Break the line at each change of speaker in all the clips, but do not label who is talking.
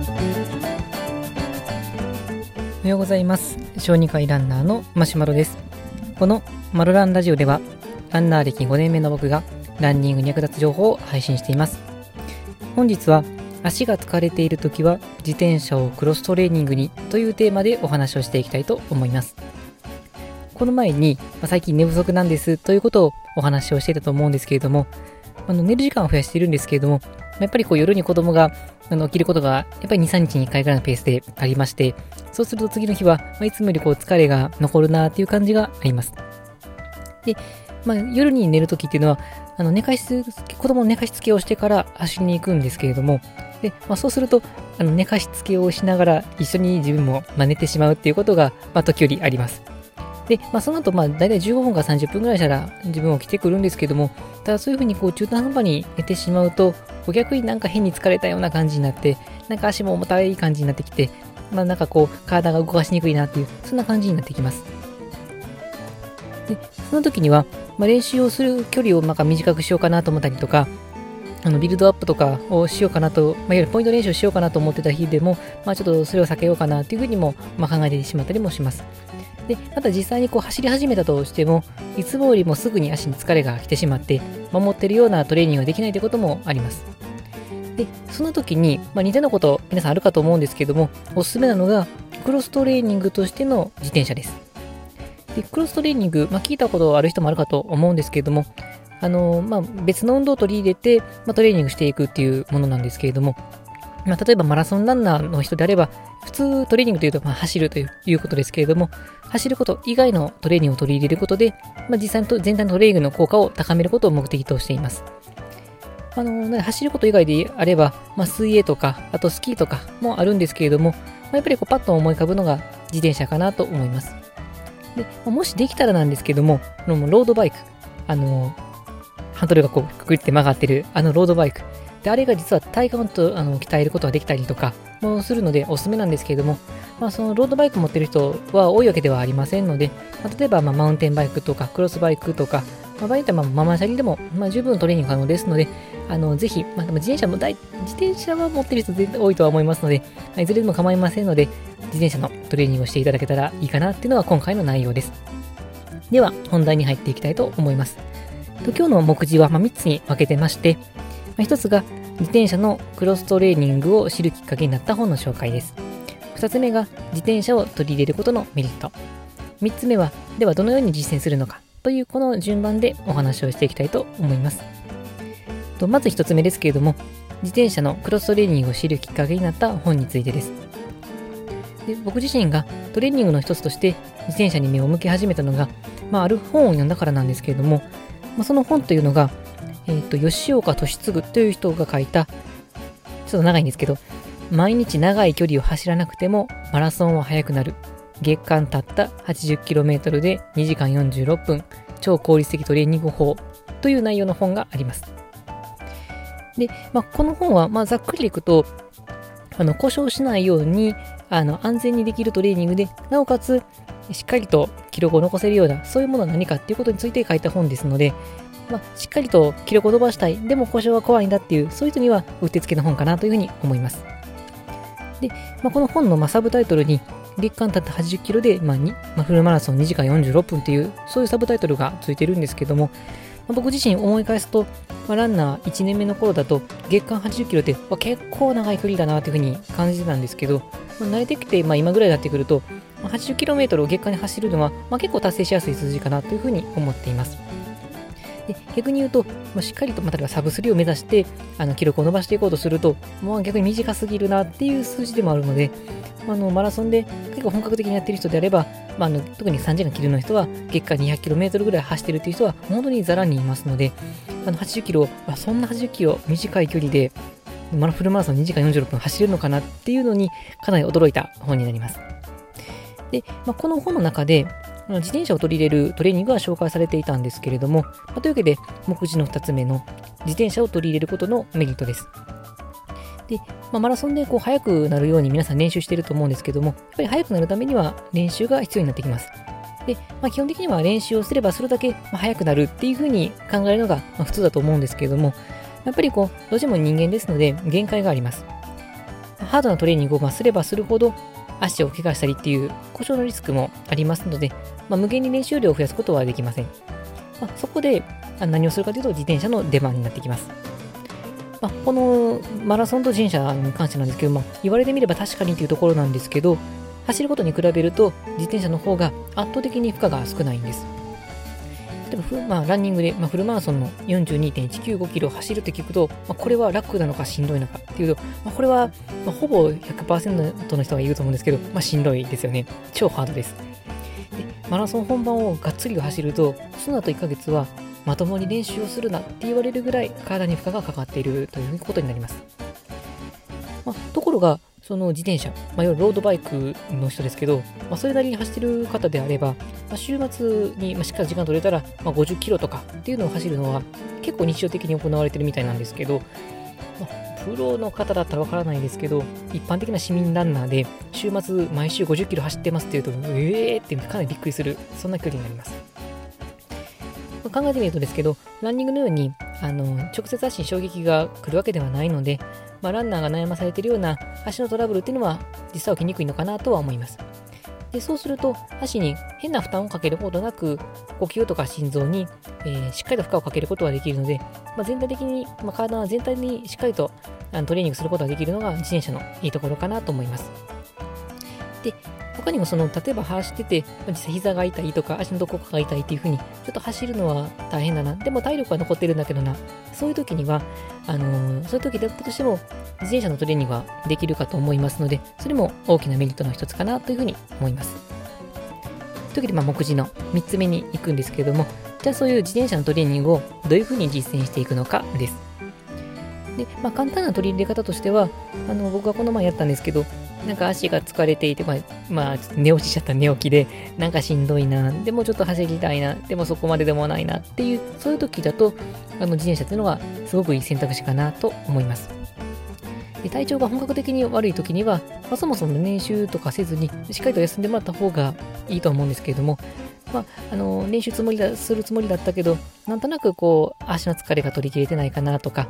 おはようございます。小児科医ランナーのマシュマロです。このマロランラジオではランナー歴5年目の僕がランニングに役立つ情報を配信しています。本日は足が疲れている時は自転車をクロストレーニングにというテーマでお話をしていきたいと思います。この前に、まあ、最近寝不足なんですということをお話をしていたと思うんですけれども、あの寝る時間を増やしているんですけれども、やっぱりこう夜に子供があの起きることがやっぱり2、3日に1回ぐらいのペースでありまして、そうすると次の日は、まあ、いつもよりこう疲れが残るなっていう感じがあります。で、まあ、夜に寝るときっていうのは、あの寝かしつ子供の寝かしつけをしてから走りに行くんですけれども、でまあ、そうするとあの寝かしつけをしながら一緒に自分も、ま寝てしまうっていうことが、まあ、時折あります。で、まあ、その後、まあ、大体15分から30分ぐらいしたら自分起きてくるんですけども、ただそういうふうにこう中途半端に寝てしまうと、逆になんか変に疲れたような感じになって、なんか足も重たい感じになってきて、まあなんかこう体が動かしにくいなっていう、そんな感じになってきます。で、その時には、まあ、練習をする距離をなんか短くしようかなと思ったりとか、あのビルドアップとかをしようかなと、まあ、いわゆるポイント練習をしようかなと思ってた日でも、まあ、ちょっとそれを避けようかなっていうふうにも、まあ、考えてしまったりもします。で、また実際にこう走り始めたとしても、いつもよりもすぐに足に疲れが来てしまって、守ってるようなトレーニングができないということもあります。で、その時に、まあ、似たようなこと皆さんあるかと思うんですけども、おすすめなのが、クロストレーニングとしての自転車です。で、クロストレーニング、まあ、聞いたことある人もあるかと思うんですけれども、あのまあ、別の運動を取り入れて、まあ、トレーニングしていくっていうものなんですけれども、まあ、例えばマラソンランナーの人であれば、普通トレーニングというと、まあ、走るということですけれども、走ること以外のトレーニングを取り入れることで、まあ、実際の全体のトレーニングの効果を高めることを目的としています。あの、走ること以外であれば、まあ、水泳とか、あとスキーとかもあるんですけれども、まあ、やっぱりこうパッと思い浮かぶのが自転車かなと思います。で、もしできたらなんですけども、ロードバイク、あの、ハンドルがこうくくって曲がってる、あのロードバイク、で、あれが実は体幹とあの鍛えることができたりとかもするのでおすすめなんですけれども、まあ、そのロードバイク持ってる人は多いわけではありませんので、まあ、例えばまマウンテンバイクとかクロスバイクとか、まあ、場合によってはママチャリでも、ま、十分トレーニング可能ですので、あのぜひ、まあ、自転車も大、自転車は持ってる人全然多いとは思いますので、まいずれでも構いませんので、自転車のトレーニングをしていただけたらいいかなっていうのが今回の内容です。では、本題に入っていきたいと思います。今日の目次はま3つに分けてまして、ま1つが自転車のクロストレーニングを知るきっかけになった本の紹介です。2つ目が自転車を取り入れることのメリット。3つ目は、ではどのように実践するのかというこの順番でお話をしていきたいと思います。とまず1つ目ですけれども、自転車のクロストレーニングを知るきっかけになった本についてです。で僕自身がトレーニングの一つとして自転車に目を向け始めたのが、まあ、ある本を読んだからなんですけれども、まあ、その本というのがえっ、ー、と、吉岡俊次という人が書いた、ちょっと長いんですけど、毎日長い距離を走らなくてもマラソンは速くなる。月間たった 80km で2時間46分、超効率的トレーニング法という内容の本があります。で、まあ、この本は、まあ、ざっくりいくと、あの故障しないようにあの安全にできるトレーニングで、なおかつしっかりと記録を残せるような、そういうものは何かっていうことについて書いた本ですので、まあ、しっかりと記録を伸ばしたい、でも故障は怖いんだっていう、そういう人にはうってつけの本かなというふうに思います。で、まあ、この本のまサブタイトルに、月間たった80キロで、まあまあ、フルマラソン2時間46分っていう、そういうサブタイトルがついてるんですけども、まあ、僕自身思い返すと、まあ、ランナー1年目の頃だと、月間80キロって、まあ、結構長い距離だなというふうに感じてたんですけど、まあ、慣れてきて、まあ、今ぐらいになってくると、80km を月間に走るのは、まあ、結構達成しやすい数字かなというふうに思っています。で逆に言うと、ま、しっかりと、ま、例えばサブ3を目指してあの記録を伸ばしていこうとすると、まあ、逆に短すぎるなっていう数字でもあるので、あのマラソンで結構本格的にやってる人であれば、まあ、あの特に3時間切るの人は月間 200km ぐらい走ってるっていう人は本当にざらにいますので、あの80キロ、あそんな80キロ短い距離で、マラフルマラソン2時間46分走れるのかなっていうのにかなり驚いた本になります。で、まあ、この本の中で、自転車を取り入れるトレーニングが紹介されていたんですけれども、ま、というわけで、目次の2つ目の自転車を取り入れることのメリットです。で、まあ、マラソンでこう速くなるように皆さん練習していると思うんですけども、やっぱり速くなるためには練習が必要になってきます。で、まあ、基本的には練習をすればそれだけ速くなるっていうふうに考えるのが普通だと思うんですけれども、やっぱりこう、どうしても人間ですので限界があります。ハードなトレーニングをすればするほど足を怪我したりっていう故障のリスクもありますので、まあ、無限に練習量を増やすことはできません。まあ、そこで何をするかというと自転車の出番になってきます。まあ、このマラソンと自転車に関してなんですけど、まあ、言われてみれば確かにというところなんですけど、走ることに比べると自転車の方が圧倒的に負荷が少ないんです。例えば、まあ、ランニングで、まあ、フルマラソンの42.195キロ走るって聞くと、まあ、これは楽なのかしんどいのかっていうと、まあ、これは、まあ、ほぼ100%の人が言うと思うんですけど、まあ、しんどいですよね。超ハードです。でマラソン本番をがっつり走ると、その後1ヶ月はまともに練習をするなって言われるぐらい体に負荷がかかっているということになります。まあ、ところが、その自転車、まあ、いわゆるロードバイクの人ですけど、まあ、それなりに走ってる方であれば、まあ、週末に、ましっかり時間取れたら、ま50キロとかっていうのを走るのは結構日常的に行われてるみたいなんですけど、まプロの方だったらわからないですけど、一般的な市民ランナーで週末毎週50キロ走ってますっていうと、えーってかなりびっくりする、そんな距離になります。まあ考えてみるとですけど、ランニングのようにあの直接足に衝撃が来るわけではないので、まあ、ランナーが悩まされているような足のトラブルっていうのは実際起きにくいのかなとは思います。でそうすると足に変な負担をかけることなく呼吸とか心臓に、えー、しっかりと負荷をかけることができるので、まあ、全体的に、まあ、体全体にしっかりとあのトレーニングすることができるのが自転車のいいところかなと思います。で、他にもその、例えば走ってて、実際膝が痛いとか足のどこかが痛いっていう風に、ちょっと走るのは大変だな。でも体力は残ってるんだけどな。そういう時には、あのー、そういう時だったとしても、自転車のトレーニングはできるかと思いますので、それも大きなメリットの一つかなというふうに思います。というわけで、まあ、目次の3つ目に行くんですけれども、じゃあそういう自転車のトレーニングをどういうふうに実践していくのかです。で、まあ、簡単な取り入れ方としては、あの僕がこの前やったんですけど、なんか足が疲れていて、まあ、まあ、寝落ちしちゃった寝起きで、なんかしんどいな、でもちょっと走りたいな、でもそこまででもないなっていう、そういう時だと、あの自転車っていうのがすごくいい選択肢かなと思います。で体調が本格的に悪い時には、まあ、そもそも練習とかせずに、しっかりと休んでもらった方がいいと思うんですけれども、まあ、あの練習つもりだするつもりだったけど、なんとなくこう、足の疲れが取り切れてないかなとか、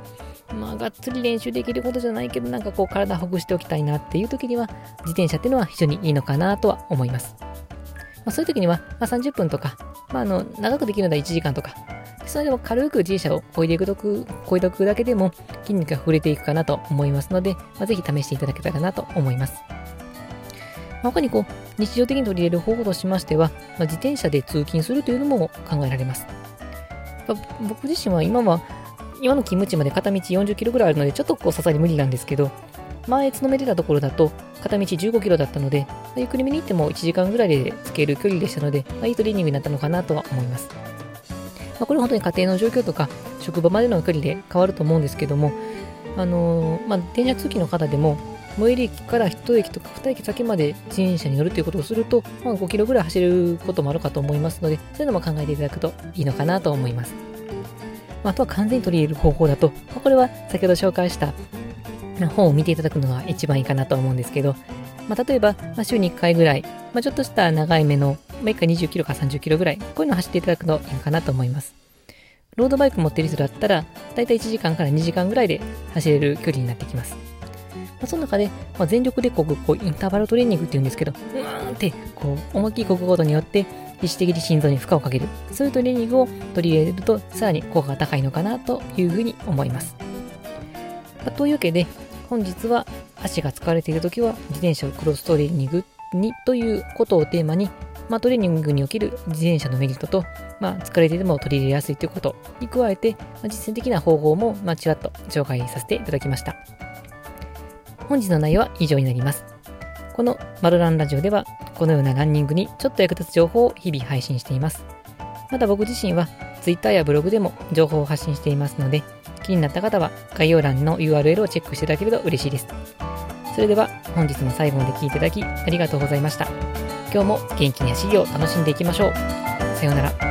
まあ、がっつり練習できることじゃないけど、なんかこう、体ほぐしておきたいなっていう時には、自転車っていうのは非常にいいのかなとは思います。まあ、そういう時には、まあ、30分とか、まあ、あの、長くできるのは1時間とか、それでも軽く自転車をこいでいくとく、こいでおくだけでも筋肉が触れていくかなと思いますので、まあ、ぜひ試していただけたらなと思います。他にこう、日常的に取り入れる方法としましては、まあ、自転車で通勤するというのも考えられます。僕自身は今は今の勤務地まで片道40キロぐらいあるので、ちょっとこうさすがに無理なんですけど、前勤めてたところだと片道15キロだったので、ゆっくりめに行っても1時間ぐらいで着ける距離でしたので、まあ、いいトレーニングになったのかなとは思います。まあ、これ本当に家庭の状況とか職場までの距離で変わると思うんですけども、あのー、まあ、電車通勤の方でも、最寄り駅から1駅とか2駅先まで自転車に乗るということをすると、まあ、5キロぐらい走ることもあるかと思いますので、そういうのも考えていただくといいのかなと思います。あとは完全に取り入れる方法だと、これは先ほど紹介した本を見ていただくのが一番いいかなと思うんですけど、まあ、例えば、ま、週に1回ぐらい、ま、ちょっとした長い目の、ま、1回20キロか30キロぐらい、こういうのを走っていただくといいかなと思います。ロードバイク持ってる人だったら、だいたい1時間から2時間ぐらいで走れる距離になってきます。まあ、その中で、まあ、全力でこうこうインターバルトレーニングって言うんですけど、うーんってこう思いっきりこぐことによって、意識的に心臓に負荷をかける、そういうトレーニングを取り入れると、さらに効果が高いのかなというふうに思います。ま、というわけで、本日は足が疲れているときは自転車をクロストレーニングにということをテーマに、まあ、トレーニングにおける自転車のメリットと、まあ、疲れていても取り入れやすいということに加えて、まあ、実践的な方法も、まあ、ちらっと紹介させていただきました。本日の内容は以上になります。このマルランラジオではこのようなランニングにちょっと役立つ情報を日々配信しています。また僕自身は Twitter やブログでも情報を発信していますので、気になった方は概要欄の URL をチェックしていただけると嬉しいです。それでは本日も最後まで聴いていただきありがとうございました。今日も元気に走りを楽しんでいきましょう。さようなら。